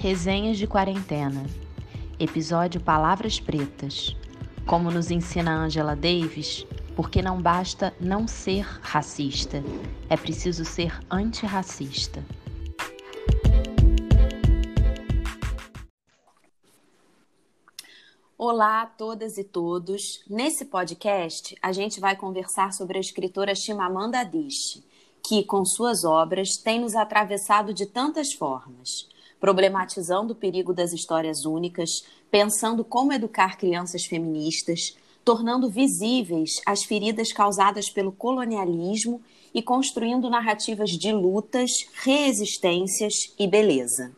Resenhas de Quarentena. Episódio Palavras Pretas. Como nos ensina Angela Davis, porque não basta não ser racista, é preciso ser antirracista. Olá a todas e todos. Nesse podcast, a gente vai conversar sobre a escritora Chimamanda Adichie, que, com suas obras, tem nos atravessado de tantas formas, problematizando o perigo das histórias únicas, pensando como educar crianças feministas, tornando visíveis as feridas causadas pelo colonialismo e construindo narrativas de lutas, resistências e beleza.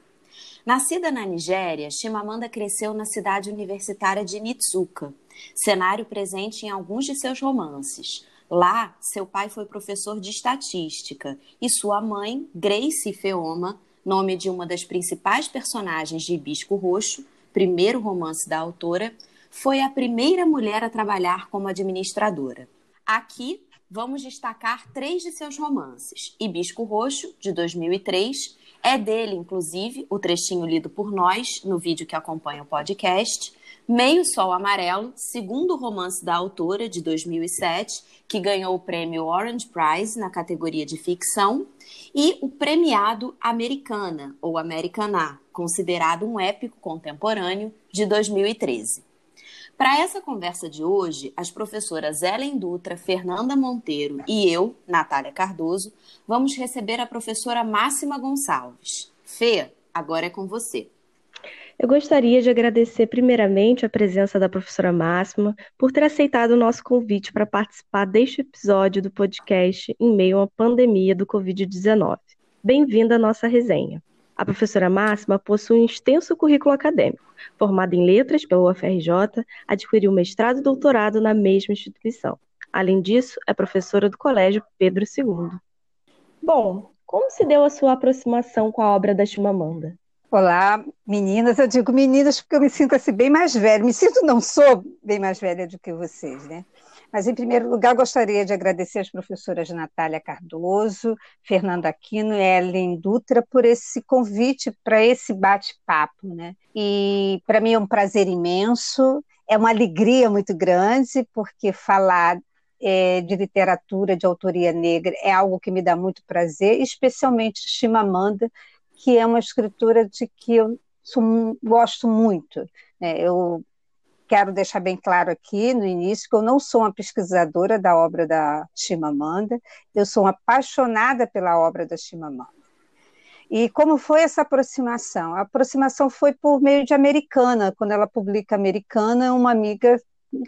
Nascida na Nigéria, Chimamanda cresceu na cidade universitária de Nitsuka, cenário presente em alguns de seus romances. Lá, seu pai foi professor de estatística e sua mãe, Grace Feoma, nome de uma das principais personagens de Hibisco Roxo, primeiro romance da autora, foi a primeira mulher a trabalhar como administradora. Aqui, vamos destacar três de seus romances: Hibisco Roxo, de 2003, é dele, inclusive, o trechinho lido por nós no vídeo que acompanha o podcast. Meio Sol Amarelo, segundo romance da autora de 2007, que ganhou o prêmio Orange Prize na categoria de ficção, e o premiado Americana, ou Americaná, considerado um épico contemporâneo, de 2013. Para essa conversa de hoje, as professoras Ellen Dutra, Fernanda Monteiro e eu, Natália Cardoso, vamos receber a professora Máxima Gonçalves. Fê, agora é com você. Eu gostaria de agradecer primeiramente a presença da professora Máxima por ter aceitado o nosso convite para participar deste episódio do podcast em meio à pandemia do Covid-19. Bem-vinda à nossa resenha. A professora Máxima possui um extenso currículo acadêmico. Formada em letras pela UFRJ, adquiriu mestrado e doutorado na mesma instituição. Além disso, é professora do Colégio Pedro II. Bom, como se deu a sua aproximação com a obra da Chimamanda? Olá, meninas. Eu digo meninas porque eu me sinto assim bem mais velha. Me sinto, não sou bem mais velha do que vocês, né? Mas, em primeiro lugar, gostaria de agradecer às professoras Natália Cardoso, Fernanda Aquino e Ellen Dutra por esse convite para esse bate-papo. Né? E, para mim, é um prazer imenso, é uma alegria muito grande, porque falar é, de literatura de autoria negra é algo que me dá muito prazer, especialmente Chimamanda, que é uma escritora de que eu sou, gosto muito. Né? Eu quero deixar bem claro aqui no início que eu não sou uma pesquisadora da obra da Chimamanda, eu sou apaixonada pela obra da Chimamanda. E como foi essa aproximação? A aproximação foi por meio de Americana, quando ela publica Americana, uma amiga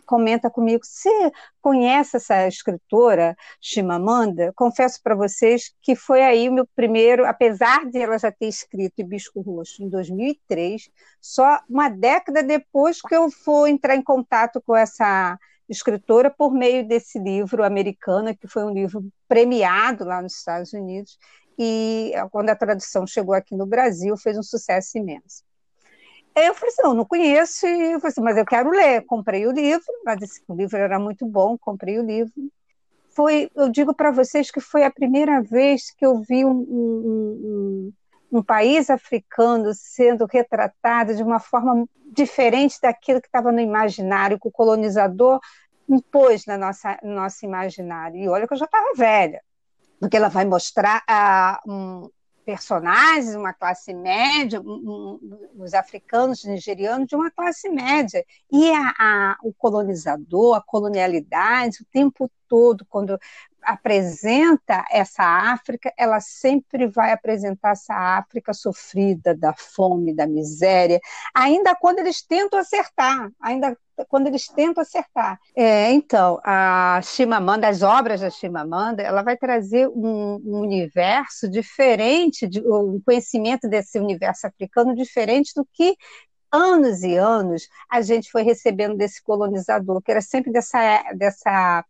comenta comigo, você conhece essa escritora, Chimamanda? Confesso para vocês que foi aí o meu primeiro, apesar de ela já ter escrito Hibisco Roxo em 2003, só uma década depois que eu fui entrar em contato com essa escritora por meio desse livro Americana, que foi um livro premiado lá nos Estados Unidos, e quando a tradução chegou aqui no Brasil, fez um sucesso imenso. Eu falei assim, não, não conheço, e eu falei assim, mas eu quero ler. Comprei o livro, mas o livro era muito bom, comprei o livro. Foi, eu digo para vocês que foi a primeira vez que eu vi um, um, um, um país africano sendo retratado de uma forma diferente daquilo que estava no imaginário, que o colonizador impôs na nossa, no nosso imaginário. E olha que eu já estava velha, porque ela vai mostrar ah, um, personagens, uma classe média, um, os africanos nigerianos de uma classe média. E a, a, o colonizador, a colonialidade, o tempo todo, quando apresenta essa África, ela sempre vai apresentar essa África sofrida da fome, da miséria, ainda quando eles tentam acertar, ainda quando eles tentam acertar. É, então, a Chimamanda, as obras da Chimamanda, ela vai trazer um, um universo diferente, de, um conhecimento desse universo africano diferente do que anos e anos a gente foi recebendo desse colonizador, que era sempre dessa, dessa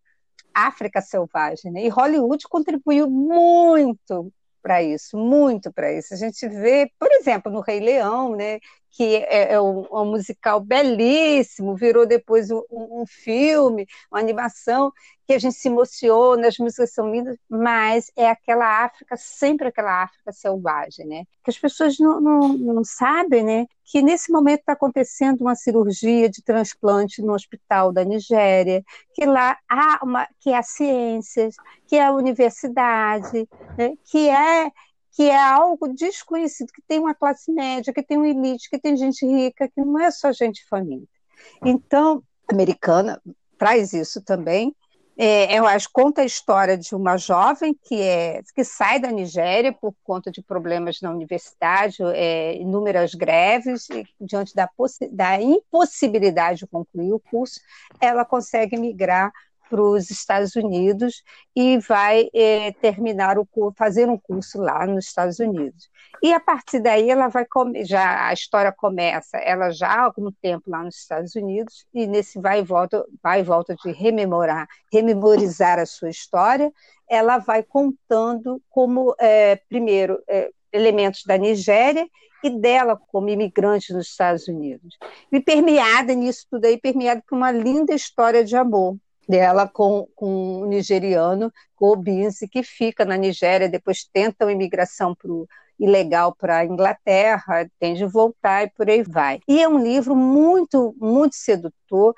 África selvagem. Né? E Hollywood contribuiu muito para isso, muito para isso. A gente vê, por exemplo, no Rei Leão, né, que é, é um, um, musical belíssimo, virou depois um, um, filme, uma animação, que a gente se emociona, as músicas são lindas, mas é aquela África, sempre aquela África selvagem, né? Que as pessoas não, não, não sabem, né? Que nesse momento está acontecendo uma cirurgia de transplante no hospital da Nigéria, que lá há uma, que há ciências, que é a universidade, né? que é que é algo desconhecido, que tem uma classe média, que tem uma elite, que tem gente rica, que não é só gente faminta. Então, a americana traz isso também. É, eu acho conta a história de uma jovem que é que sai da Nigéria por conta de problemas na universidade, é, inúmeras greves, e, diante da, da impossibilidade de concluir o curso, ela consegue migrar para os Estados Unidos e vai é, terminar o fazer um curso lá nos Estados Unidos. E a partir daí ela vai já a história começa, ela já há algum tempo lá nos Estados Unidos e nesse vai e volta, vai e volta de rememorar, rememorizar a sua história, ela vai contando como é, primeiro é, elementos da Nigéria e dela como imigrante nos Estados Unidos. E permeada nisso tudo aí, permeada por uma linda história de amor dela com, com um nigeriano, Obinze, que fica na Nigéria, depois tenta uma imigração ilegal para a Inglaterra, tem de voltar e por aí vai. E é um livro muito, muito sedutor.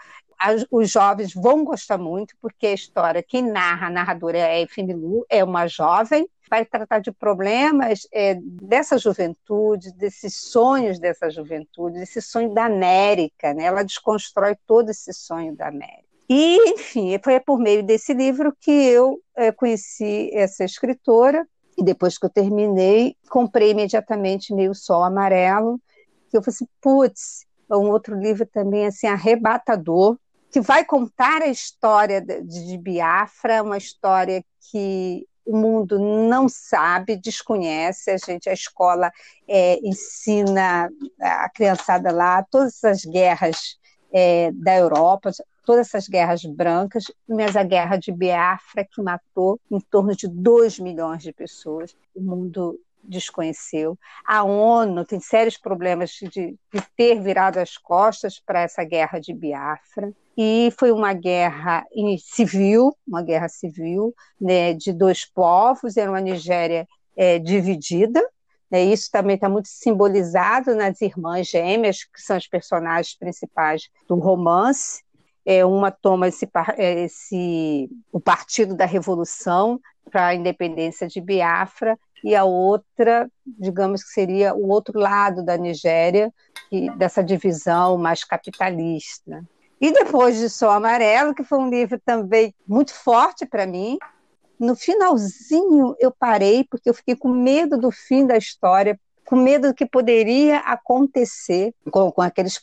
Os jovens vão gostar muito, porque a história, quem narra, a narradora é a Efemilu, é uma jovem, vai tratar de problemas é, dessa juventude, desses sonhos dessa juventude, esse sonho da América, né? ela desconstrói todo esse sonho da América. E, enfim, foi por meio desse livro que eu é, conheci essa escritora, e depois que eu terminei, comprei imediatamente Meio Sol Amarelo, que eu falei assim, putz, é um outro livro também, assim, arrebatador, que vai contar a história de Biafra, uma história que o mundo não sabe, desconhece, a gente, a escola é, ensina a criançada lá todas as guerras é, da Europa, todas essas guerras brancas, mas a guerra de Biafra, que matou em torno de 2 milhões de pessoas. O mundo desconheceu. A ONU tem sérios problemas de, de ter virado as costas para essa guerra de Biafra. E foi uma guerra civil, uma guerra civil né, de dois povos, era uma Nigéria é, dividida, né, isso também está muito simbolizado nas irmãs gêmeas, que são os personagens principais do romance, é, uma toma esse, é, esse, o Partido da Revolução para a independência de Biafra e a outra, digamos que seria o outro lado da Nigéria, que, dessa divisão mais capitalista. E depois de Sol Amarelo, que foi um livro também muito forte para mim, no finalzinho eu parei porque eu fiquei com medo do fim da história, com medo do que poderia acontecer com, com aqueles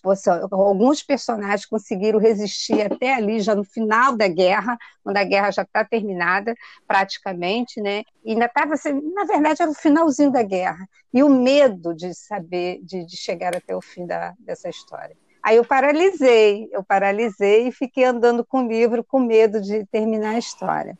alguns personagens conseguiram resistir até ali já no final da guerra quando a guerra já está terminada praticamente né? E ainda estava assim, na verdade era o finalzinho da guerra. E o medo de saber de, de chegar até o fim da, dessa história. Aí eu paralisei, eu paralisei e fiquei andando com o livro com medo de terminar a história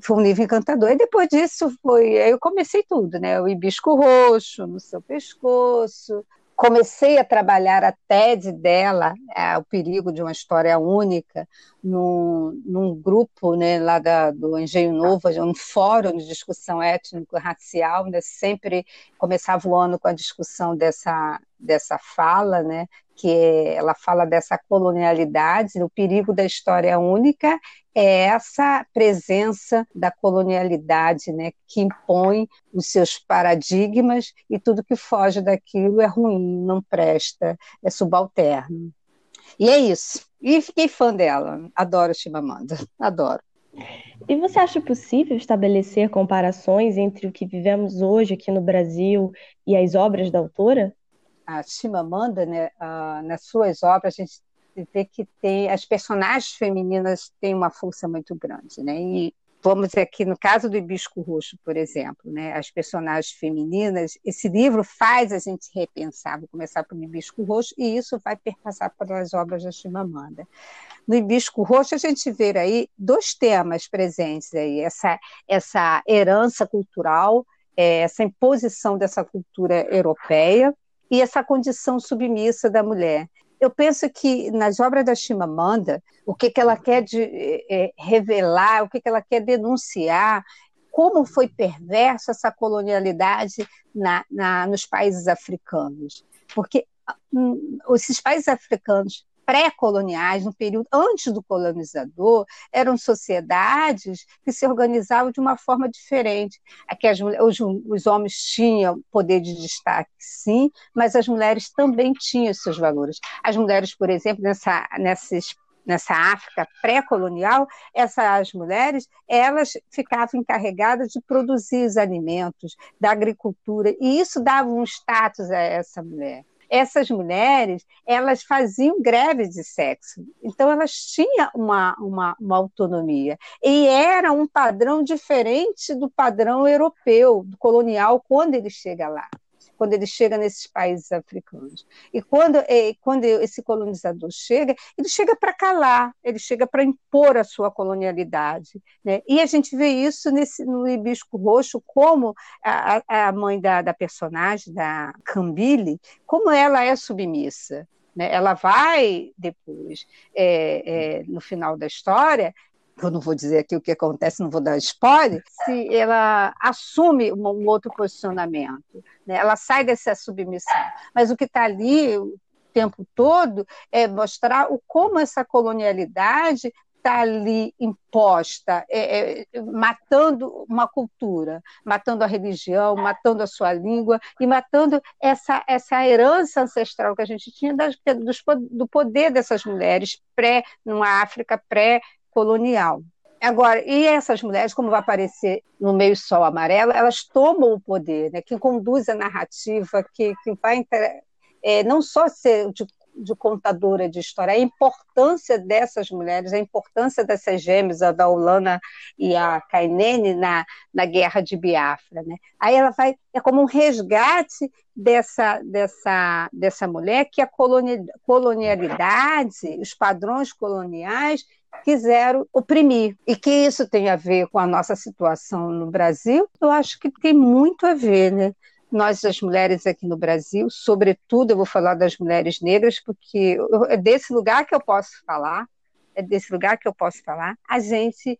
foi um livro encantador. E depois disso foi, eu comecei tudo, né? O hibisco roxo no seu pescoço. Comecei a trabalhar a TED dela, é, o perigo de uma história única, num, num grupo né, lá da, do Engenho Novo, um fórum de discussão étnico-racial, né, sempre começava o ano com a discussão dessa, dessa fala, né, que ela fala dessa colonialidade, o perigo da história única é essa presença da colonialidade, né, que impõe os seus paradigmas e tudo que foge daquilo é ruim, não presta, é subalterno. E é isso. E fiquei fã dela. Adoro Chimamanda. Adoro. E você acha possível estabelecer comparações entre o que vivemos hoje aqui no Brasil e as obras da autora? a Chimamanda, né, uh, nas suas obras, a gente vê que tem as personagens femininas têm uma força muito grande, né? E vamos aqui no caso do Hibisco Roxo, por exemplo, né, as personagens femininas, esse livro faz a gente repensar, vou começar pelo Hibisco Roxo, e isso vai perpassar pelas obras da Chimamanda. No Hibisco Roxo, a gente vê aí dois temas presentes aí, essa, essa herança cultural, é, essa imposição dessa cultura europeia, e essa condição submissa da mulher. Eu penso que nas obras da Chimamanda, o que, que ela quer de, é, revelar, o que, que ela quer denunciar, como foi perversa essa colonialidade na, na, nos países africanos. Porque hum, esses países africanos pré-coloniais, no período antes do colonizador, eram sociedades que se organizavam de uma forma diferente. Aqui as, os, os homens tinham poder de destaque, sim, mas as mulheres também tinham seus valores. As mulheres, por exemplo, nessa, nessa África pré-colonial, essas mulheres elas ficavam encarregadas de produzir os alimentos, da agricultura, e isso dava um status a essa mulher essas mulheres elas faziam greve de sexo, então elas tinham uma, uma, uma autonomia. E era um padrão diferente do padrão europeu, do colonial, quando ele chega lá quando ele chega nesses países africanos. E quando, quando esse colonizador chega, ele chega para calar, ele chega para impor a sua colonialidade. Né? E a gente vê isso nesse, no Hibisco Roxo, como a, a mãe da, da personagem, da Cambile, como ela é submissa. Né? Ela vai depois, é, é, no final da história, eu não vou dizer aqui o que acontece, não vou dar spoiler, se ela assume um, outro posicionamento, né? ela sai dessa submissão. Mas o que está ali o tempo todo é mostrar o como essa colonialidade está ali imposta, é, é, matando uma cultura, matando a religião, matando a sua língua e matando essa, essa herança ancestral que a gente tinha das, do poder dessas mulheres pré, numa África pré colonial. Agora, e essas mulheres, como vai aparecer no meio sol amarelo, elas tomam o poder, né, que conduz a narrativa, que, que vai é, não só ser de, de, contadora de história, a importância dessas mulheres, a importância dessas gêmeas, a da Ulana e a Kainene, na, na guerra de Biafra. Né? Aí ela vai, é como um resgate dessa, dessa, dessa mulher que a colonialidade, os padrões coloniais, quiseram oprimir. E que isso tem a ver com a nossa situação no Brasil, eu acho que tem muito a ver, né? Nós, as mulheres aqui no Brasil, sobretudo, eu vou falar das mulheres negras, porque é desse lugar que eu posso falar, é desse lugar que eu posso falar, a gente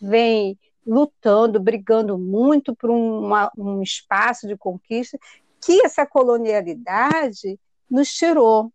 vem lutando, brigando muito por uma, um espaço de conquista que essa colonialidade nos tirou,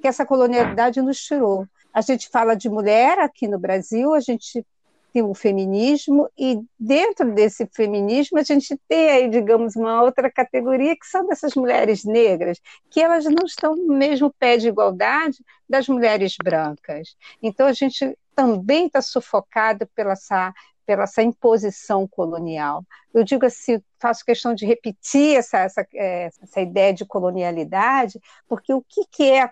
que essa colonialidade nos tirou. A gente fala de mulher aqui no Brasil, a gente tem o feminismo, e dentro desse feminismo a gente tem aí, digamos, uma outra categoria que são dessas mulheres negras, que elas não estão no mesmo pé de igualdade das mulheres brancas. Então a gente também está sufocado pela essa pela essa imposição colonial. Eu digo assim, faço questão de repetir essa, essa, é, essa ideia de colonialidade, porque o que, que é a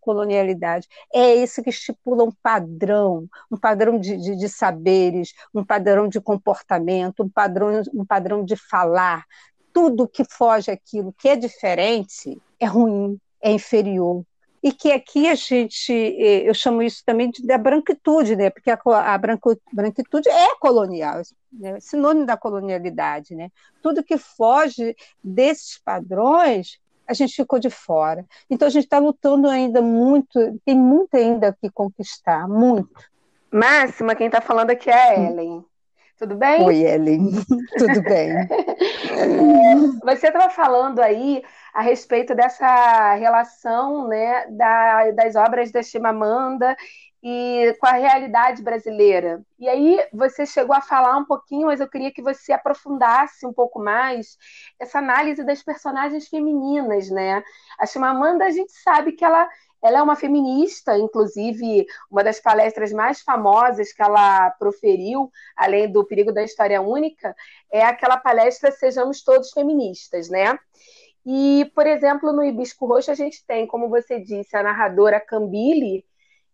colonialidade? É isso que estipula um padrão, um padrão de, de, de saberes, um padrão de comportamento, um padrão, um padrão de falar. Tudo que foge aquilo que é diferente é ruim, é inferior, e que aqui a gente, eh, eu chamo isso também de, da branquitude, né? porque a, a branquitude é colonial, né? sinônimo da colonialidade. Né? Tudo que foge desses padrões, a gente ficou de fora. Então a gente está lutando ainda muito, tem muito ainda que conquistar, muito. Máxima, quem está falando aqui é a Ellen. Tudo bem? Oi, Ellen. Tudo bem. Você estava falando aí a respeito dessa relação né, da, das obras da Chimamanda e com a realidade brasileira. E aí você chegou a falar um pouquinho, mas eu queria que você aprofundasse um pouco mais essa análise das personagens femininas, né? A Chimamanda, a gente sabe que ela ela é uma feminista, inclusive, uma das palestras mais famosas que ela proferiu, além do perigo da história única, é aquela palestra Sejamos Todos Feministas, né? E, por exemplo, no Hibisco Roxo a gente tem, como você disse, a narradora Cambile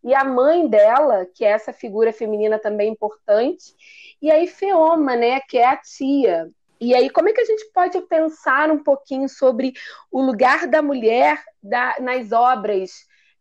e a mãe dela, que é essa figura feminina também importante, e aí Feoma, né, que é a tia. E aí, como é que a gente pode pensar um pouquinho sobre o lugar da mulher da, nas obras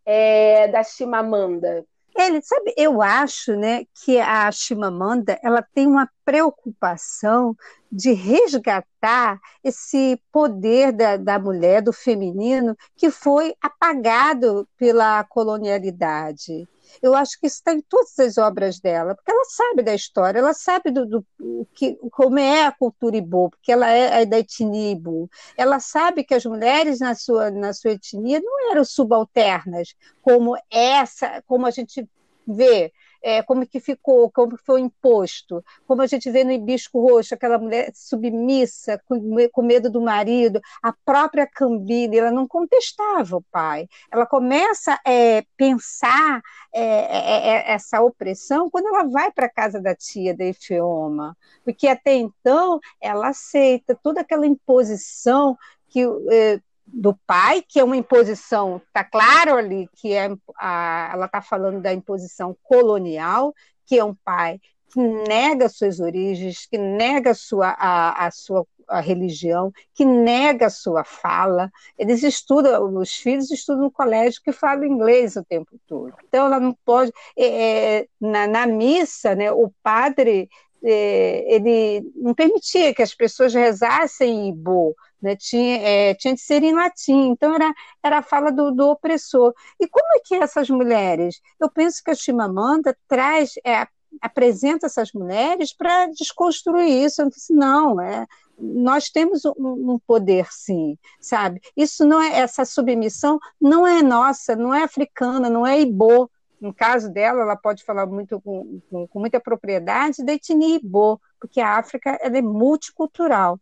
é, da Chimamanda? Ele, sabe, eu acho, né, que a Chimamanda, ela tem uma preocupação de resgatar esse poder da, da mulher, do feminino, que foi apagado pela colonialidade. Eu acho que isso está em todas as obras dela, porque ela sabe da história, ela sabe do, do que, como é a cultura Ibo, porque ela é, é da etnia Ibo. Ela sabe que as mulheres na sua, na sua etnia não eram subalternas, como essa, como a gente vê é, como que ficou, como foi imposto, como a gente vê no Hibisco Roxo, aquela mulher submissa, com, medo do marido, a própria Cambile, ela não contestava o pai, ela começa a é, pensar é, é, é, essa opressão quando ela vai para a casa da tia, da Efeoma, porque até então ela aceita toda aquela imposição que é, do pai, que é uma imposição, está claro ali que é a, ela está falando da imposição colonial, que é um pai que nega suas origens, que nega sua, a, a sua a religião, que nega a sua fala. Eles estudam, os filhos estudam no colégio que fala inglês o tempo todo. Então, ela não pode. É, é na, na, missa, né, o padre ele não permitia que as pessoas rezassem em Ibo, né? tinha, é, tinha de ser em latim, então era, era a fala do, do opressor. E como é que essas mulheres? Eu penso que a Chimamanda traz, é, apresenta essas mulheres para desconstruir isso. Eu disse, não, é, nós temos um, um, poder, sim, sabe? Isso não é essa submissão não é nossa, não é africana, não é Ibo, no caso dela, ela pode falar muito com, com, com muita propriedade da etnia Ibo, porque a África ela é multicultural.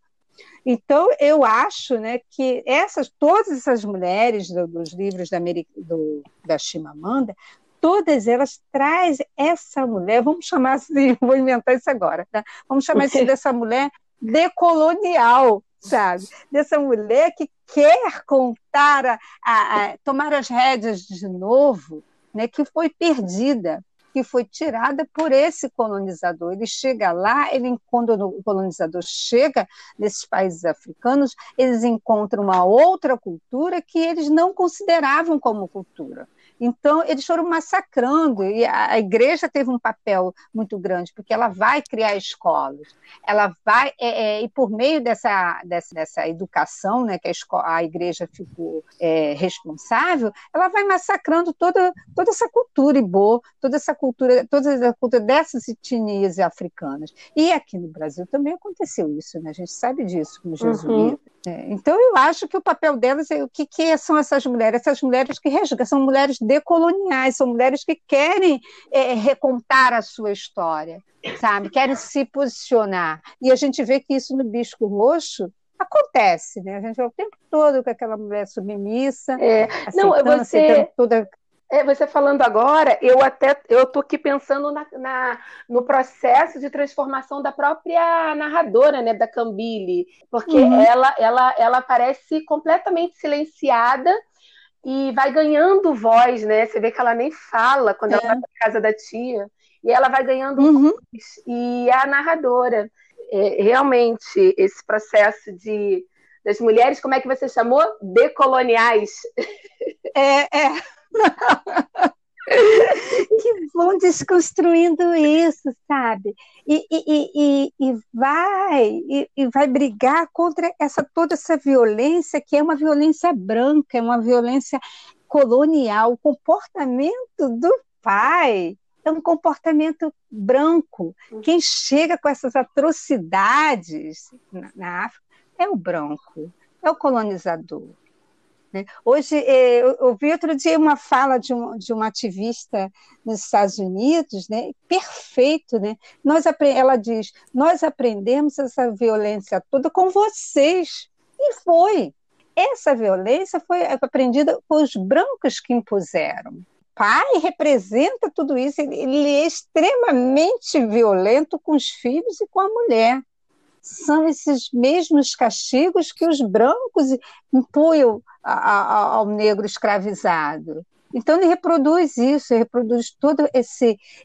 Então, eu acho né, que essas, todas essas mulheres do, dos livros da, do, da Chimamanda, todas elas trazem essa mulher, vamos chamar assim, vou inventar isso agora, tá? vamos chamar assim dessa mulher decolonial, sabe? Dessa mulher que quer contar, a, a, a tomar as rédeas de novo, né, que foi perdida, que foi tirada por esse colonizador. Ele chega lá, ele quando o colonizador chega nesses países africanos, eles encontram uma outra cultura que eles não consideravam como cultura. Então, eles foram massacrando, e a, igreja teve um papel muito grande, porque ela vai criar escolas, ela vai, é, é, e por meio dessa, dessa, dessa educação, né, que a, escola, a igreja ficou é, responsável, ela vai massacrando toda, toda essa cultura Ibo, toda essa cultura, toda a cultura dessas etnias africanas. E aqui no Brasil também aconteceu isso, né? a gente sabe disso com os uhum. É, então, eu acho que o papel delas é o que, que são essas mulheres? Essas mulheres que resgatam, são mulheres decoloniais, são mulheres que querem é, recontar a sua história, sabe? Querem se posicionar. E a gente vê que isso no Bisco Roxo acontece, né? A gente vê o tempo todo com aquela mulher submissa, é. Não, você... toda é, você falando agora, eu até eu tô aqui pensando na, na, no processo de transformação da própria narradora, né, da Cambile, porque uhum. ela, ela, ela parece completamente silenciada e vai ganhando voz, né? Você vê que ela nem fala quando é. ela vai para casa da tia e ela vai ganhando uhum. voz e a narradora. É, realmente esse processo de das mulheres, como é que você chamou? Decoloniais. É, é que vão desconstruindo isso, sabe? E, e, e, e vai e, vai brigar contra essa toda essa violência que é uma violência branca, é uma violência colonial. O comportamento do pai é um comportamento branco. Quem chega com essas atrocidades na, na África é o branco, é o colonizador. Né? Hoje, é, eu ouvi outro dia uma fala de um, de uma ativista nos Estados Unidos, né? perfeito. Né? Nós, ela diz: Nós aprendemos essa violência toda com vocês. E foi. Essa violência foi aprendida por os brancos que impuseram. Pai representa tudo isso, ele é extremamente violento com os filhos e com a mulher são esses mesmos castigos que os brancos impunham ao negro escravizado. Então ele reproduz isso, ele reproduz toda é,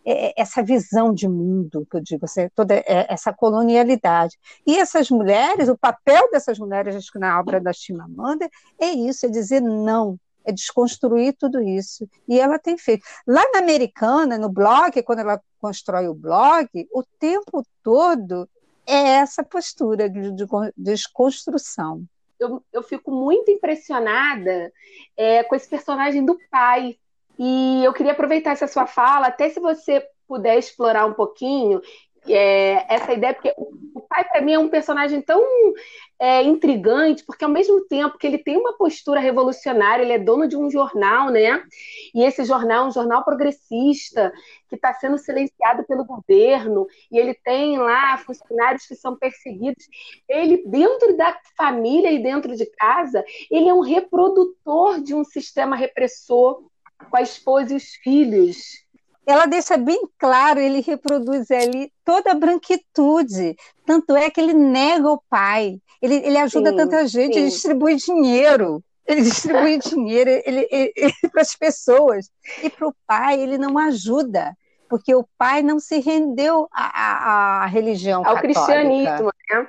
é, essa visão de mundo, que eu digo, toda é, essa colonialidade. E essas mulheres, o papel dessas mulheres, acho que na obra da Chimamanda, é isso, é dizer não, é desconstruir tudo isso. E ela tem feito. Lá na Americana, no blog, quando ela constrói o blog, o tempo todo é essa postura de, de, de desconstrução. Eu, eu, fico muito impressionada é, com esse personagem do pai. E eu queria aproveitar essa sua fala, até se você puder explorar um pouquinho é, essa ideia, porque o pai, para mim, é um personagem tão é, intrigante, porque ao mesmo tempo que ele tem uma postura revolucionária, ele é dono de um jornal, né? E esse jornal é um jornal progressista, que está sendo silenciado pelo governo, e ele tem lá funcionários que são perseguidos. Ele, dentro da família e dentro de casa, ele é um reprodutor de um sistema repressor com a esposa e os filhos ela deixa bem claro, ele reproduz ali toda a branquitude. Tanto é que ele nega o pai. Ele, ele ajuda sim, tanta gente, sim. ele distribui dinheiro. Ele distribui dinheiro ele, ele, ele para as pessoas. E para o pai, ele não ajuda, porque o pai não se rendeu à, à, à religião Ao católica. cristianismo, né?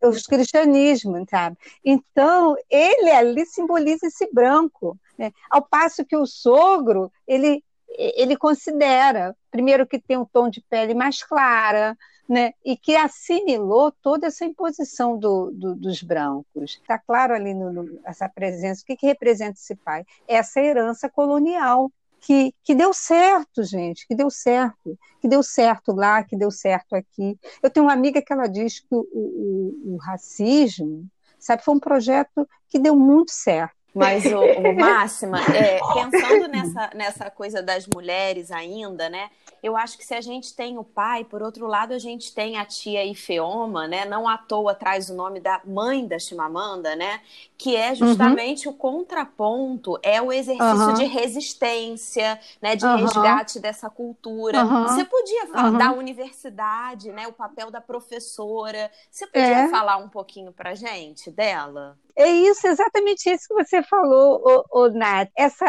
O cristianismo, sabe? Então, ele ali simboliza esse branco. Né? Ao passo que o sogro, ele ele considera, primeiro, que tem um tom de pele mais clara, né, e que assimilou toda essa imposição do, do, dos brancos. Está claro ali no, no, essa presença. O que, que representa esse pai? Essa herança colonial que, que deu certo, gente, que deu certo, que deu certo lá, que deu certo aqui. Eu tenho uma amiga que ela diz que o, o, o racismo, sabe, foi um projeto que deu muito certo. Mas, o, o Máxima, é, pensando nessa, nessa coisa das mulheres ainda, né? Eu acho que se a gente tem o pai, por outro lado, a gente tem a tia Ifeoma, né? Não à toa traz o nome da mãe da Chimamanda, né? Que é justamente uhum. o contraponto, é o exercício uhum. de resistência, né? De uhum. resgate dessa cultura. Você podia falar da universidade, né? O papel da professora. Você podia é. falar um pouquinho pra gente dela? É isso, exatamente isso que você falou, o, o Nath. Essa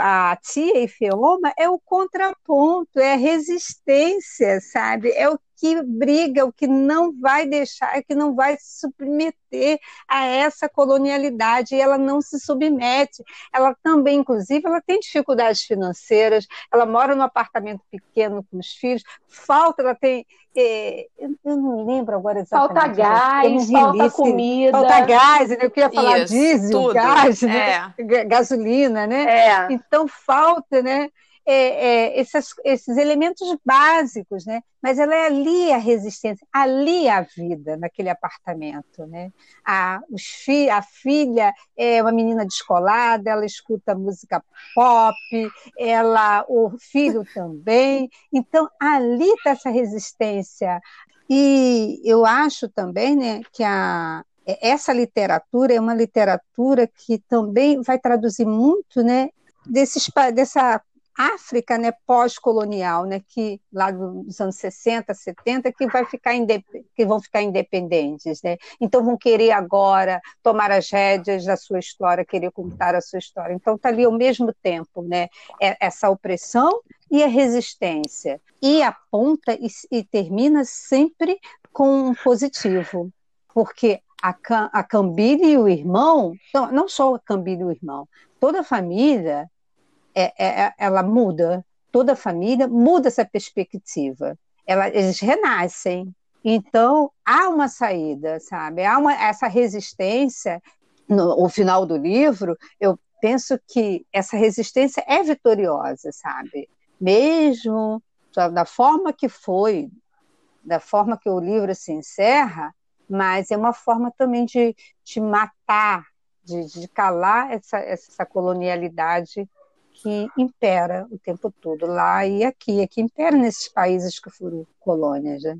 a tia Efeoma é o contraponto, é a resistência, sabe? É o que briga, o que não vai deixar, que não vai se submeter a essa colonialidade, e ela não se submete. Ela também, inclusive, ela tem dificuldades financeiras, ela mora num apartamento pequeno com os filhos, falta, ela tem. É, eu não lembro agora exatamente. Falta gás, falta comida. Falta gás, né? eu queria falar Isso, diesel, tudo. gás, né? É. gasolina, né? É. Então falta, né? É, é, esses, esses elementos básicos, né? Mas ela é ali a resistência, ali a vida naquele apartamento, né? A, os fi, a filha é uma menina descolada, ela escuta música pop, ela, o filho também. Então ali está essa resistência. E eu acho também, né, que a, essa literatura é uma literatura que também vai traduzir muito, né, desses, dessa África, né, pós-colonial, né, que lá dos anos 60, 70, que vai ficar que vão ficar independentes, né? Então vão querer agora tomar as rédeas da sua história, querer contar a sua história. Então está ali ao mesmo tempo, né, é, essa opressão e a resistência. E aponta e, e termina sempre com um positivo, porque a, a Cambile e o irmão, não, não só a Cambile e o irmão, toda a família é, é, é, ela muda, toda a família muda essa perspectiva. Ela, eles renascem. Então, há uma saída, sabe? Há uma, essa resistência. No, no final do livro, eu penso que essa resistência é vitoriosa, sabe? Mesmo da forma que foi, da forma que o livro se encerra, mas é uma forma também de, de matar, de, de calar essa, essa colonialidade que impera o tempo todo, lá e aqui, é que impera nesses países que foram colônias. Né?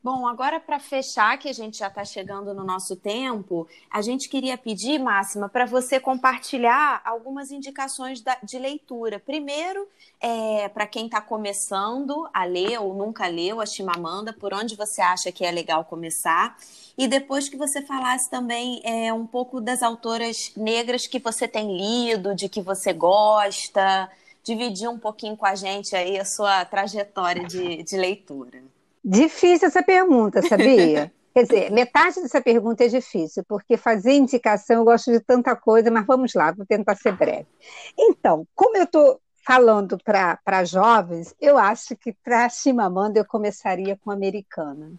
Bom, agora para fechar, que a gente já está chegando no nosso tempo, a gente queria pedir, Máxima, para você compartilhar algumas indicações da, de leitura. Primeiro, é, para quem está começando a ler ou nunca leu a Chimamanda, por onde você acha que é legal começar? E depois que você falasse também é, um pouco das autoras negras que você tem lido, de que você gosta, dividir um pouquinho com a gente aí a sua trajetória de, de leitura. Difícil essa pergunta, sabia? Quer dizer, metade dessa pergunta é difícil, porque fazer indicação eu gosto de tanta coisa, mas vamos lá, vou tentar ser breve. Então, como eu estou falando para jovens, eu acho que para Chimamanda eu começaria com Americana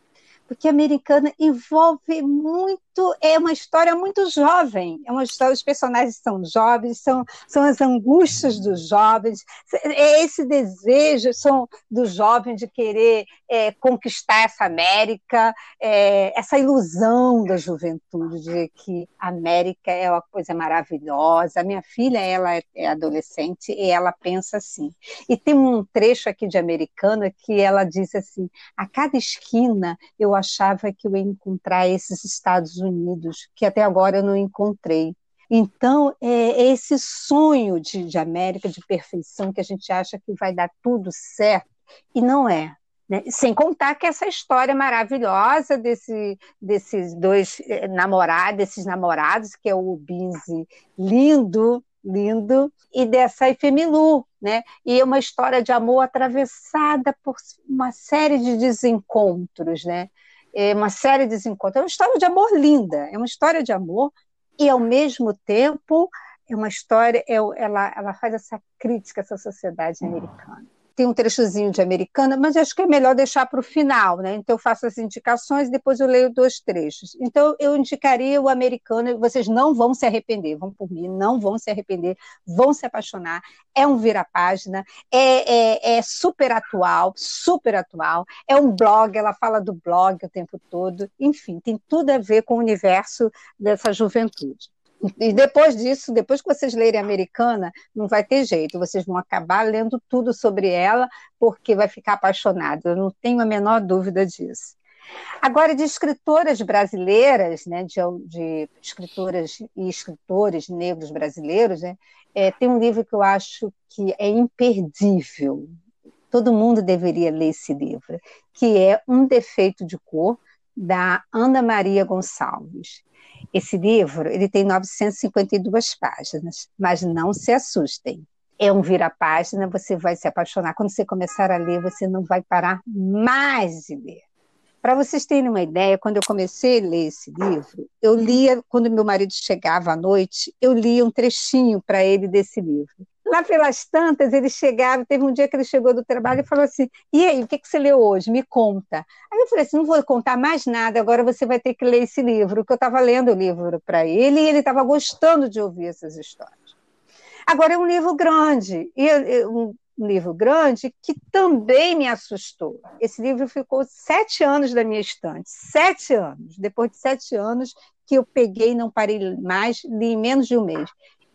porque americana envolve muito, é uma história muito jovem, é uma história, os personagens são jovens, são, são as angústias dos jovens, é esse desejo são do jovem de querer é, conquistar essa América, é, essa ilusão da juventude de que a América é uma coisa maravilhosa. A minha filha, ela é, é adolescente e ela pensa assim. E tem um trecho aqui de Americana que ela diz assim: a cada esquina eu achava que eu ia encontrar esses Estados Unidos, que até agora eu não encontrei. Então, é, é esse sonho de, de América, de perfeição, que a gente acha que vai dar tudo certo, e não é. Né? Sem contar que essa história maravilhosa desse, desses dois eh, namorados, desses namorados, que é o Binzi lindo, lindo, e dessa Ifemilu, né? E é uma história de amor atravessada por uma série de desencontros, né? É uma série de desencontros. É uma história de amor linda, é uma história de amor e, ao mesmo tempo, é uma história, é, ela, ela faz essa crítica a essa sociedade americana tem um trechozinho de americana, mas acho que é melhor deixar para o final, né? Então eu faço as indicações e depois eu leio dois trechos. Então eu indicaria o americano, vocês não vão se arrepender, vão por mim, não vão se arrepender, vão se apaixonar. É um vira-página, é, é, é super atual, super atual. É um blog, ela fala do blog o tempo todo. Enfim, tem tudo a ver com o universo dessa juventude. E depois disso, depois que vocês lerem Americana, não vai ter jeito, vocês vão acabar lendo tudo sobre ela, porque vai ficar apaixonado, eu não tenho a menor dúvida disso. Agora, de escritoras brasileiras, né, de, de escritoras e escritores negros brasileiros, né, é, tem um livro que eu acho que é imperdível, todo mundo deveria ler esse livro, que é Um Defeito de Cor, da Ana Maria Gonçalves. Esse livro ele tem 952 páginas, mas não se assustem. É um vira-página, você vai se apaixonar. Quando você começar a ler, você não vai parar mais de ler. Para vocês terem uma ideia, quando eu comecei a ler esse livro, eu lia, quando meu marido chegava à noite, eu lia um trechinho para ele desse livro. Lá pelas tantas, ele chegava, teve um dia que ele chegou do trabalho e falou assim: E aí, o que, que você leu hoje? Me conta. Aí eu falei assim: não vou contar mais nada, agora você vai ter que ler esse livro, que eu estava lendo o livro para ele e ele estava gostando de ouvir essas histórias. Agora é um livro grande, e um livro grande que também me assustou. Esse livro ficou sete anos da minha estante, sete anos. Depois de sete anos que eu peguei, não parei mais, li em menos de um mês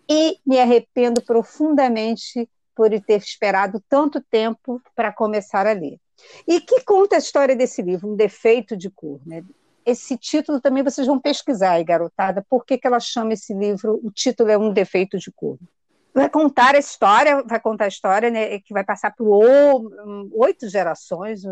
e me arrependo profundamente por ter esperado tanto tempo para começar a ler. E que conta a história desse livro, Um Defeito de Cor. Né? Esse título também vocês vão pesquisar aí, garotada, por que, que ela chama esse livro, o título é Um Defeito de Cor. Vai contar a história, vai contar a história né, que vai passar por oito gerações,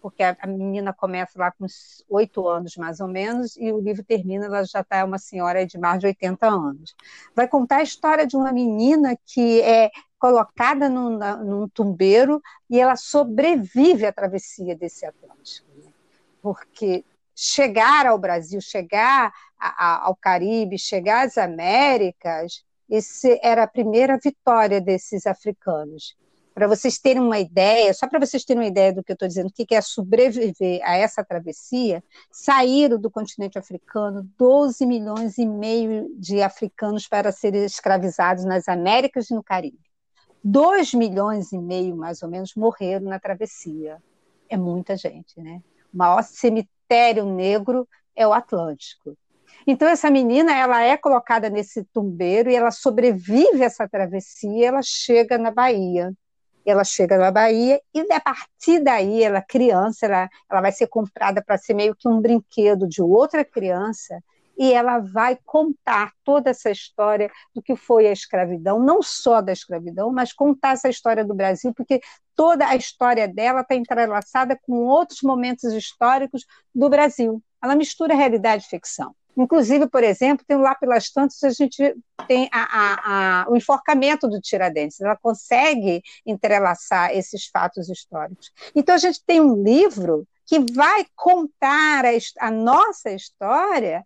porque a, menina começa lá com oito anos, mais ou menos, e o livro termina, ela já está uma senhora de mais de 80 anos. Vai contar a história de uma menina que é colocada num, num tumbeiro e ela sobrevive à travessia desse Atlântico. Né? Porque chegar ao Brasil, chegar a, a, ao Caribe, chegar às Américas, esse era a primeira vitória desses africanos. Para vocês terem uma ideia, só para vocês terem uma ideia do que eu estou dizendo, o que é sobreviver a essa travessia, saíram do continente africano 12 milhões e meio de africanos para serem escravizados nas Américas e no Caribe. 2 milhões e meio, mais ou menos, morreram na travessia. É muita gente, né? O maior cemitério negro é o Atlântico. Então essa menina, ela é colocada nesse tumbeiro e ela sobrevive a essa travessia, ela chega na Bahia ela chega na Bahia e a partir daí, ela criança, ela, ela vai ser comprada para ser meio que um brinquedo de outra criança e ela vai contar toda essa história do que foi a escravidão, não só da escravidão, mas contar essa história do Brasil, porque toda a história dela está entrelaçada com outros momentos históricos do Brasil. Ela mistura realidade e ficção. Inclusive, por exemplo, tem lá pelas tantas, a gente tem a, a, a, o enforcamento do Tiradentes, ela consegue entrelaçar esses fatos históricos. Então, a gente tem um livro que vai contar a, nossa história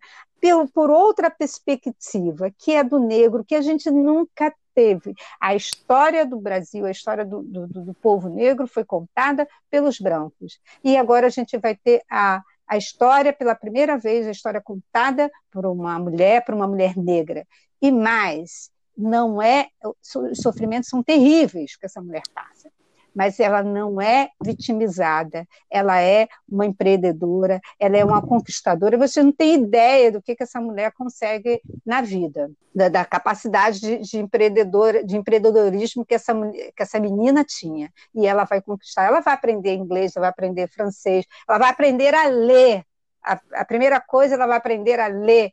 por outra perspectiva, que é do negro, que a gente nunca teve. A história do Brasil, a história do, do, do, povo negro foi contada pelos brancos. E agora a gente vai ter a, a história, pela primeira vez, a história contada por uma mulher, por uma mulher negra. E mais, não é. Os sofrimentos são terríveis que essa mulher passa mas ela não é vitimizada, ela é uma empreendedora, ela é uma conquistadora. Você não tem ideia do que, que essa mulher consegue na vida, da, da capacidade de, de, empreendedora, de empreendedorismo que essa, que essa menina tinha. E ela vai conquistar, ela vai aprender inglês, ela vai aprender francês, ela vai aprender a ler. A, a primeira coisa, ela vai aprender a ler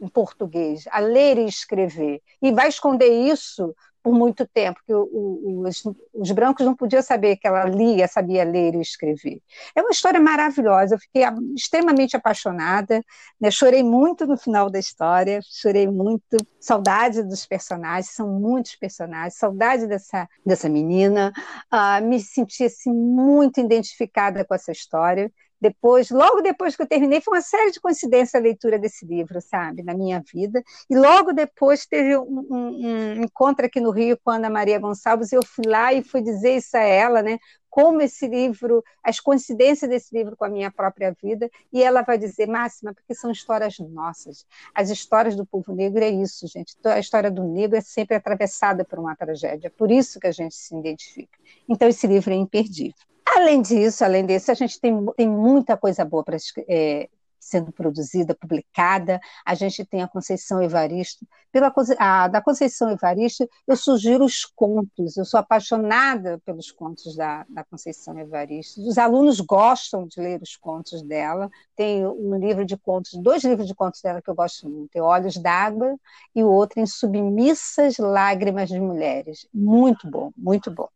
em português, a ler e escrever. E vai esconder isso por muito tempo, que o, o, os, os, brancos não podiam saber que ela lia, sabia ler e escrever. É uma história maravilhosa, eu fiquei extremamente apaixonada, né? chorei muito no final da história, chorei muito, saudade dos personagens, são muitos personagens, saudade dessa, dessa menina, uh, me senti assim, muito identificada com essa história, depois, logo depois que eu terminei, foi uma série de coincidências a leitura desse livro, sabe, na minha vida. E logo depois teve um, um, um encontro aqui no Rio com a Ana Maria Gonçalves, e eu fui lá e fui dizer isso a ela, né? Como esse livro, as coincidências desse livro com a minha própria vida, e ela vai dizer, Máxima, porque são histórias nossas. As histórias do povo negro é isso, gente. A história do negro é sempre atravessada por uma tragédia, é por isso que a gente se identifica. Então, esse livro é imperdível. Além disso, além disso, a gente tem, tem muita coisa boa para é, sendo produzida, publicada. A gente tem a Conceição Evaristo. Pela, a, da Conceição Evaristo, eu sugiro os contos. Eu sou apaixonada pelos contos da, da Conceição Evaristo. Os alunos gostam de ler os contos dela. Tem um livro de contos, dois livros de contos dela que eu gosto muito. É Olhos d'Água e o outro em Submissas Lágrimas de Mulheres. Muito bom, muito bom.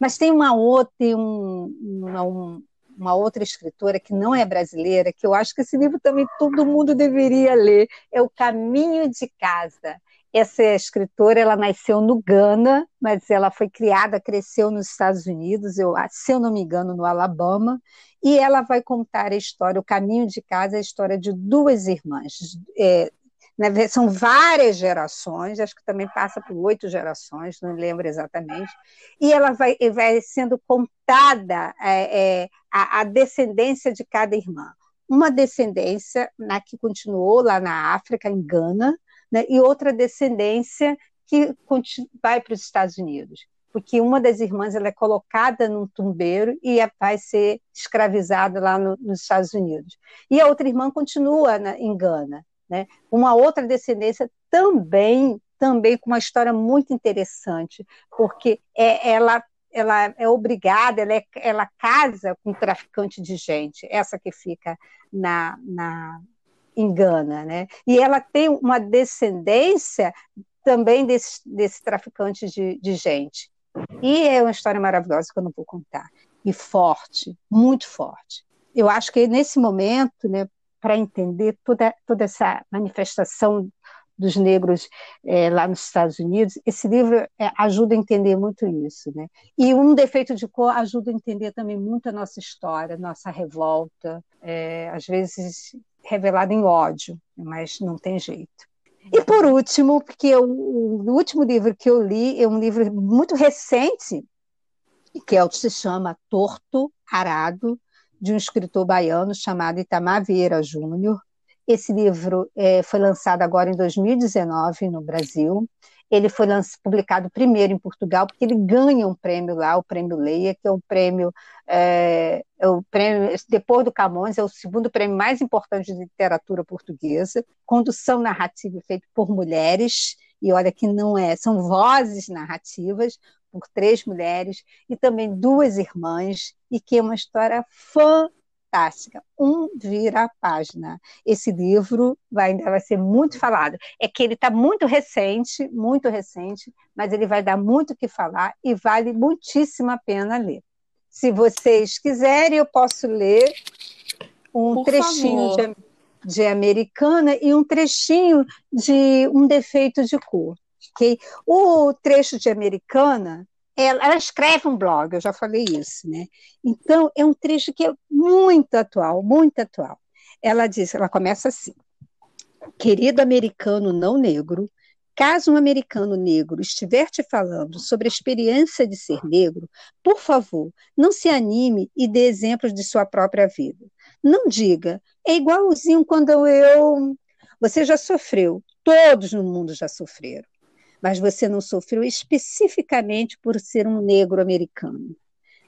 Mas tem uma outra, um, uma, uma outra escritora que não é brasileira, que eu acho que esse livro também todo mundo deveria ler, é O Caminho de Casa. Essa escritora, ela nasceu no Ghana, mas ela foi criada, cresceu nos Estados Unidos, eu, se eu não me engano, no Alabama, e ela vai contar a história, o caminho de casa, a história de duas irmãs, é, né, são várias gerações, acho que também passa por oito gerações, não lembro exatamente, e ela vai, vai sendo contada é, é, a, a, descendência de cada irmã. Uma descendência na, que continuou lá na África, em Gana, né, e outra descendência que vai para os Estados Unidos porque uma das irmãs ela é colocada num tumbeiro e vai ser escravizada lá no, nos Estados Unidos. E a outra irmã continua na, em Gana. Né? Uma outra descendência também, também com uma história muito interessante, porque é, ela, ela é obrigada, ela, é, ela casa com um traficante de gente, essa que fica na, na engana, né? E ela tem uma descendência também desse, desse traficante de, de gente. E é uma história maravilhosa que eu não vou contar. E forte, muito forte. Eu acho que nesse momento, né, para entender toda, toda essa manifestação dos negros é, lá nos Estados Unidos, esse livro é, ajuda a entender muito isso, né? E um defeito de cor ajuda a entender também muito a nossa história, nossa revolta, é, às vezes revelada em ódio, mas não tem jeito. E por último, porque o, o último livro que eu li é um livro muito recente, que é o que se chama Torto Arado, de um escritor baiano chamado Itamar Vieira Júnior. Esse livro é, foi lançado agora em 2019 no Brasil. Ele foi publicado primeiro em Portugal, porque ele ganha um prêmio lá, o Prêmio Leia, que é um prêmio, é, é o prêmio, depois do Camões, é o segundo prêmio mais importante de literatura portuguesa. Condução narrativa feita por mulheres, e olha que não é, são vozes narrativas, por três mulheres e também duas irmãs, e que é uma história fantástica. Um vira a página. Esse livro vai, ainda vai ser muito falado. É que ele está muito recente, muito recente, mas ele vai dar muito o que falar e vale muitíssimo a pena ler. Se vocês quiserem, eu posso ler um Por trechinho de de Americana e um trechinho de Um Defeito de Cor. O trecho de Americana, ela, ela, escreve um blog, eu já falei isso, né? Então, é um trecho que é muito atual, muito atual. Ela diz, ela começa assim: Querido americano não negro, Caso um americano negro estiver te falando sobre a experiência de ser negro, por favor, não se anime e dê exemplos de sua própria vida. Não diga, é igualzinho quando eu. Você já sofreu, todos no mundo já sofreram, mas você não sofreu especificamente por ser um negro americano.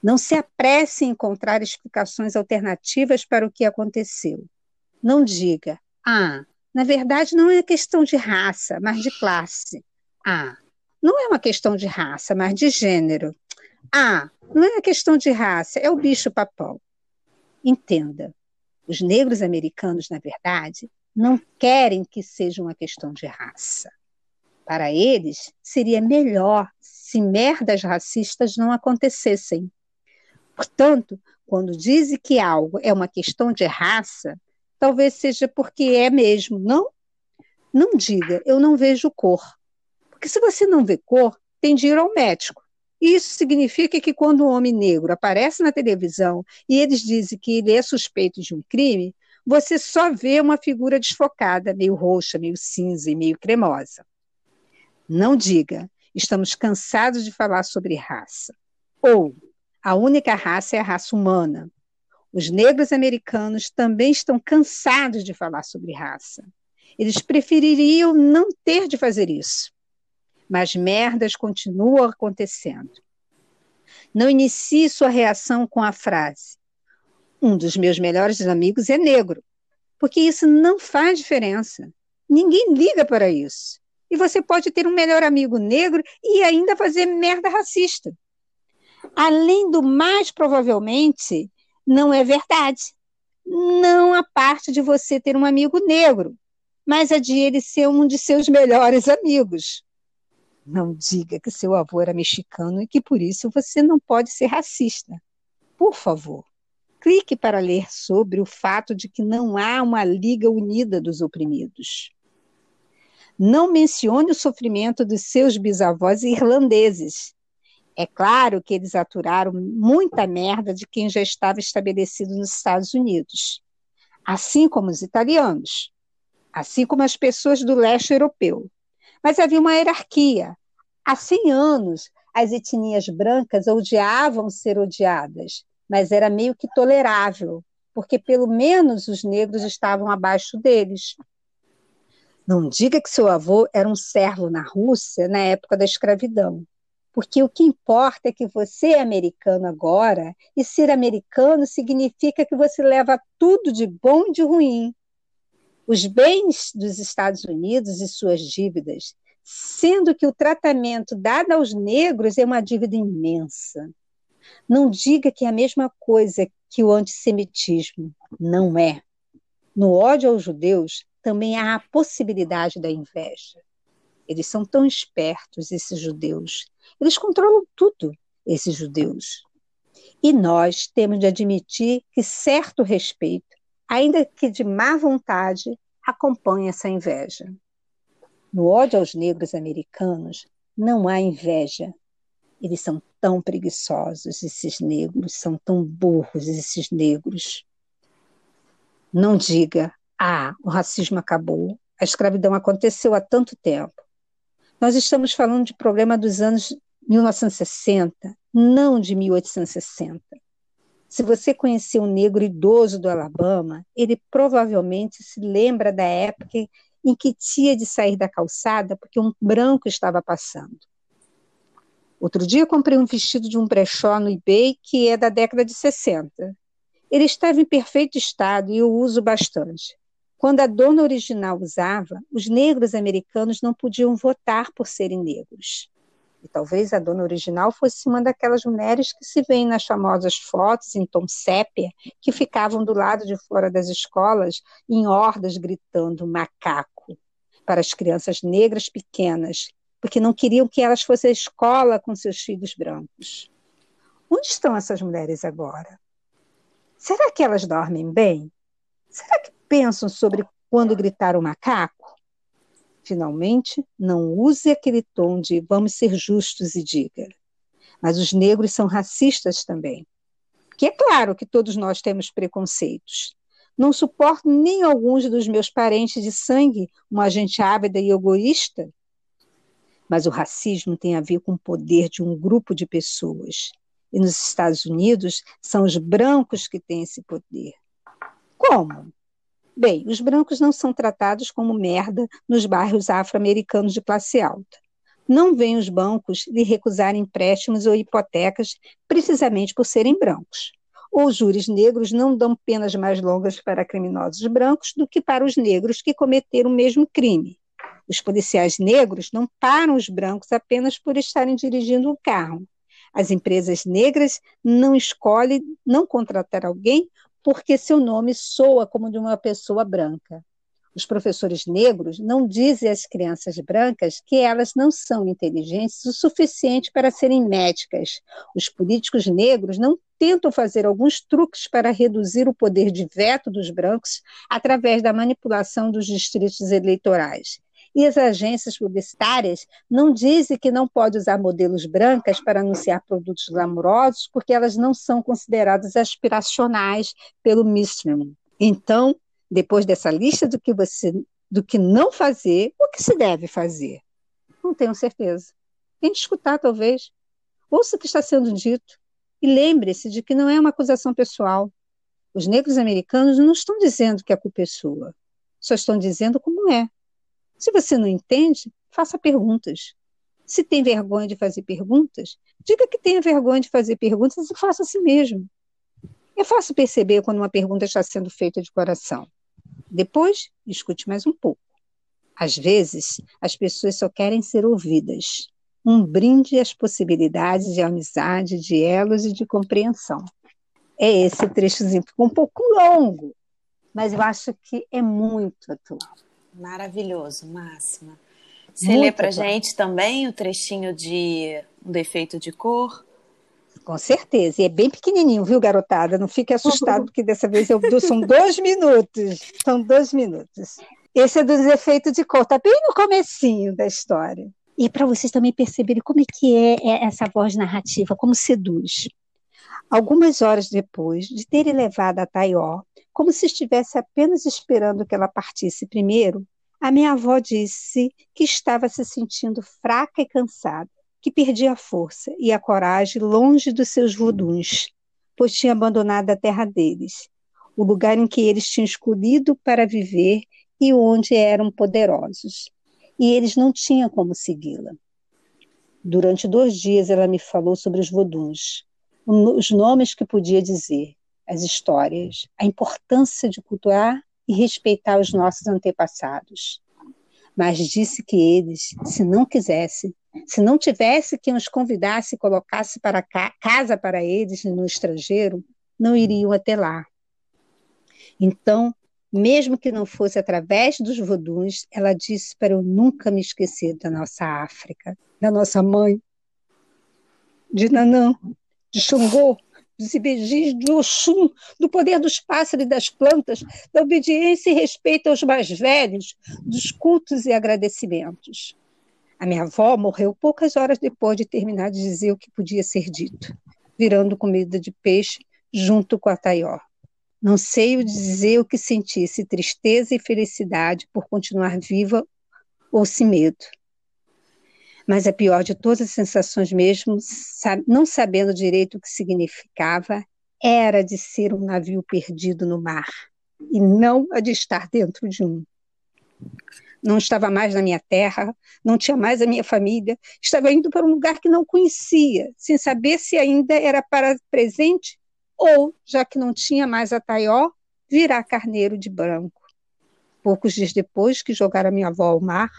Não se apresse em encontrar explicações alternativas para o que aconteceu. Não diga, ah, na verdade, não é questão de raça, mas de classe. Ah, não é uma questão de raça, mas de gênero. Ah, não é uma questão de raça, é o bicho-papão. Entenda, os negros americanos, na verdade, não querem que seja uma questão de raça. Para eles, seria melhor se merdas racistas não acontecessem. Portanto, quando dizem que algo é uma questão de raça, talvez seja porque é mesmo, não? Não diga, eu não vejo cor. Porque se você não vê cor, tem de ir ao médico. Isso significa que quando um homem negro aparece na televisão e eles dizem que ele é suspeito de um crime, você só vê uma figura desfocada, meio roxa, meio cinza e meio cremosa. Não diga, estamos cansados de falar sobre raça. Ou, a única raça é a raça humana. Os negros americanos também estão cansados de falar sobre raça. Eles prefeririam não ter de fazer isso. Mas merdas continuam acontecendo. Não inicie sua reação com a frase: Um dos meus melhores amigos é negro, porque isso não faz diferença. Ninguém liga para isso. E você pode ter um melhor amigo negro e ainda fazer merda racista. Além do mais provavelmente, não é verdade. Não a parte de você ter um amigo negro, mas a de ele ser um de seus melhores amigos. Não diga que seu avô era mexicano e que por isso você não pode ser racista. Por favor, clique para ler sobre o fato de que não há uma liga unida dos oprimidos. Não mencione o sofrimento dos seus bisavós irlandeses, é claro que eles aturaram muita merda de quem já estava estabelecido nos Estados Unidos, assim como os italianos, assim como as pessoas do leste europeu. Mas havia uma hierarquia. Há 100 anos, as etnias brancas odiavam ser odiadas, mas era meio que tolerável, porque pelo menos os negros estavam abaixo deles. Não diga que seu avô era um servo na Rússia na época da escravidão. Porque o que importa é que você é americano agora, e ser americano significa que você leva tudo de bom e de ruim. Os bens dos Estados Unidos e suas dívidas, sendo que o tratamento dado aos negros é uma dívida imensa. Não diga que é a mesma coisa que o antissemitismo. Não é. No ódio aos judeus também há a possibilidade da inveja. Eles são tão espertos, esses judeus, eles controlam tudo, esses judeus. E nós temos de admitir que certo respeito, ainda que de má vontade, acompanha essa inveja. No ódio aos negros americanos, não há inveja. Eles são tão preguiçosos, esses negros, são tão burros, esses negros. Não diga, ah, o racismo acabou, a escravidão aconteceu há tanto tempo. Nós estamos falando de problema dos anos 1960, não de 1860. Se você conhecer um negro idoso do Alabama, ele provavelmente se lembra da época em que tinha de sair da calçada porque um branco estava passando. Outro dia comprei um vestido de um brechó no eBay que é da década de 60. Ele estava em perfeito estado e eu uso bastante. Quando a dona original usava, os negros americanos não podiam votar por serem negros. E talvez a dona original fosse uma daquelas mulheres que se veem nas famosas fotos em tom sépia, que ficavam do lado de fora das escolas em hordas gritando macaco para as crianças negras pequenas, porque não queriam que elas fossem à escola com seus filhos brancos. Onde estão essas mulheres agora? Será que elas dormem bem? Será que pensam sobre quando gritar o macaco? Finalmente, não use aquele tom de vamos ser justos e diga. Mas os negros são racistas também. Que é claro que todos nós temos preconceitos. Não suporto nem alguns dos meus parentes de sangue uma gente ávida e egoísta. Mas o racismo tem a ver com o poder de um grupo de pessoas. E nos Estados Unidos são os brancos que têm esse poder. Como? Bem, os brancos não são tratados como merda nos bairros afro-americanos de classe alta. Não vêm os bancos lhe recusar empréstimos ou hipotecas precisamente por serem brancos. Os júris negros não dão penas mais longas para criminosos brancos do que para os negros que cometeram o mesmo crime. Os policiais negros não param os brancos apenas por estarem dirigindo um carro. As empresas negras não escolhem não contratar alguém porque seu nome soa como de uma pessoa branca. Os professores negros não dizem às crianças brancas que elas não são inteligentes o suficiente para serem médicas. Os políticos negros não tentam fazer alguns truques para reduzir o poder de veto dos brancos através da manipulação dos distritos eleitorais. E as agências publicitárias não dizem que não pode usar modelos brancas para anunciar produtos glamourosos, porque elas não são consideradas aspiracionais pelo mainstream. Então, depois dessa lista do que você do que não fazer, o que se deve fazer? Não tenho certeza. Tente escutar, talvez. Ouça o que está sendo dito. E lembre-se de que não é uma acusação pessoal. Os negros americanos não estão dizendo que a culpa é sua. Só estão dizendo como é. Se você não entende, faça perguntas. Se tem vergonha de fazer perguntas, diga que tenha vergonha de fazer perguntas e faça a si mesmo. É fácil perceber quando uma pergunta está sendo feita de coração. Depois, escute mais um pouco. Às vezes, as pessoas só querem ser ouvidas. Um brinde às possibilidades de amizade, de elos e de compreensão. É esse trechozinho. Ficou um pouco longo, mas eu acho que é muito atual. Maravilhoso, Máxima. Você Muito lê para gente também o trechinho de Um Defeito de Cor? Com certeza. E é bem pequenininho, viu, garotada? Não fique assustado, porque dessa vez eu são dois minutos. São dois minutos. Esse é do defeito de cor, está bem no comecinho da história. E para vocês também perceberem como é que é, é essa voz narrativa, como seduz. Algumas horas depois de ter levado a Taió como se estivesse apenas esperando que ela partisse primeiro, a minha avó disse que estava se sentindo fraca e cansada, que perdia a força e a coragem longe dos seus voduns, pois tinha abandonado a terra deles, o lugar em que eles tinham escolhido para viver e onde eram poderosos. E eles não tinham como segui-la. Durante dois dias ela me falou sobre os voduns, os nomes que podia dizer, as histórias, a importância de cultuar e respeitar os nossos antepassados. Mas disse que eles, se não quisesse, se não tivesse quem os convidasse e colocasse para casa para eles no estrangeiro, não iriam até lá. Então, mesmo que não fosse através dos voduns, ela disse para eu nunca me esquecer da nossa África, da nossa mãe, de Nanã, de Xangô, dos ibejis, de Oxum, do poder dos pássaros e das plantas, da obediência e respeito aos mais velhos, dos cultos e agradecimentos. A minha avó morreu poucas horas depois de terminar de dizer o que podia ser dito, virando comida de peixe junto com a Taió. Não sei dizer o que sentisse, tristeza e felicidade por continuar viva ou se medo mas a pior de todas as sensações mesmo, não sabendo direito o que significava, era de ser um navio perdido no mar, e não a de estar dentro de um. Não estava mais na minha terra, não tinha mais a minha família, estava indo para um lugar que não conhecia, sem saber se ainda era para presente ou, já que não tinha mais a Taió, virar carneiro de branco. Poucos dias depois que jogaram a minha avó ao mar,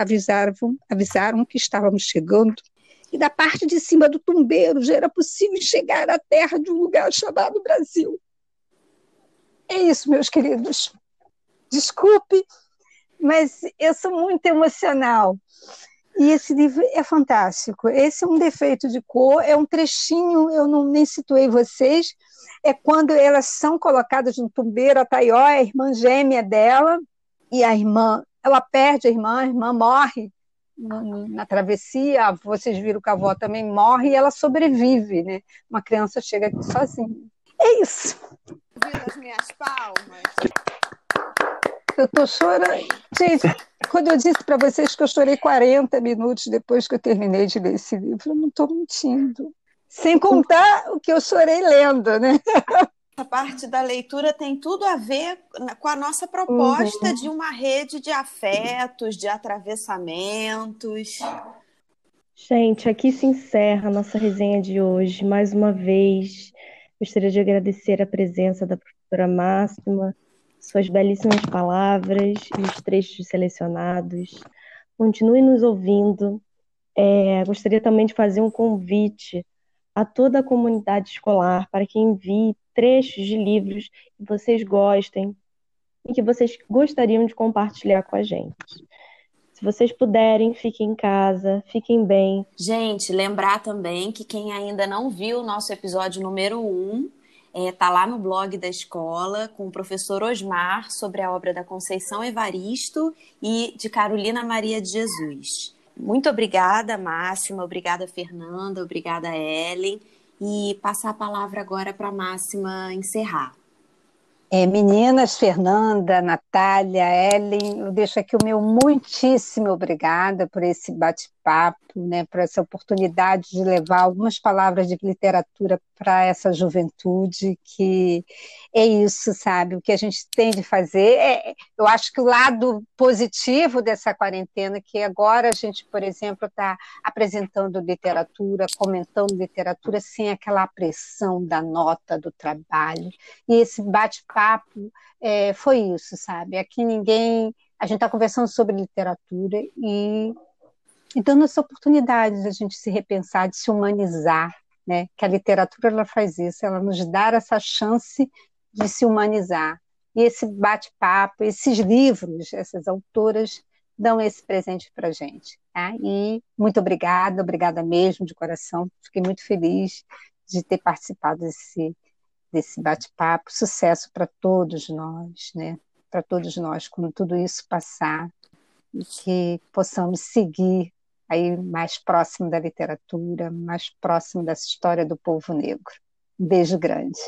avisaram, avisaram que estávamos chegando e da parte de cima do tumbeiro já era possível chegar à terra de um lugar chamado Brasil. É isso, meus queridos. Desculpe, mas eu sou muito emocional. E esse livro é fantástico. Esse é um defeito de cor, é um trechinho, eu não nem situei vocês, é quando elas são colocadas no tumbeiro, a Taió é a irmã gêmea dela, e a irmã, ela perde a irmã, a irmã morre na travessia, vocês viram que a avó também morre e ela sobrevive, né? Uma criança chega aqui sozinha. É isso. Viu as minhas palmas? Eu tô chorando. Gente, quando eu disse para vocês que eu chorei 40 minutos depois que eu terminei de ler esse livro, eu não estou mentindo. Sem contar o que eu chorei lendo, né? A parte da leitura tem tudo a ver com a nossa proposta uhum. de uma rede de afetos, de atravessamentos. Gente, aqui se encerra a nossa resenha de hoje. Mais uma vez, gostaria de agradecer a presença da professora Máxima, suas belíssimas palavras e os trechos selecionados. Continue nos ouvindo. É, gostaria também de fazer um convite a toda a comunidade escolar para que envie trechos de livros que vocês gostem e que vocês gostariam de compartilhar com a gente. Se vocês puderem, fiquem em casa, fiquem bem. Gente, lembrar também que quem ainda não viu o nosso episódio número 1, um, é, tá lá no blog da escola com o professor Osmar sobre a obra da Conceição Evaristo e de Carolina Maria de Jesus. Muito obrigada, Máxima, obrigada, Fernanda, obrigada, Ellen. E passar a palavra agora para a Máxima encerrar. É, meninas, Fernanda, Natália, Ellen, eu deixo aqui o meu muitíssimo obrigada por esse bate-papo, né, por essa oportunidade de levar algumas palavras de literatura para essa juventude, que é isso, sabe? O que a gente tem de fazer. É, eu acho que o lado positivo dessa quarentena, que agora a gente, por exemplo, está apresentando literatura, comentando literatura, sem aquela pressão da nota, do trabalho. E esse bate-papo é, foi isso, sabe? Aqui ninguém. A gente está conversando sobre literatura e, e dando essa oportunidade de a gente se repensar, de se humanizar, né? Que a literatura ela faz isso, ela nos dá essa chance de se humanizar. E esse bate-papo, esses livros, essas autoras dão esse presente para a gente. Tá? E muito obrigada, obrigada mesmo, de coração. Fiquei muito feliz de ter participado desse, desse bate-papo. Sucesso para todos nós, né? para todos nós, quando tudo isso passar, e que possamos seguir aí mais próximo da literatura, mais próximo dessa história do povo negro. Um beijo grande.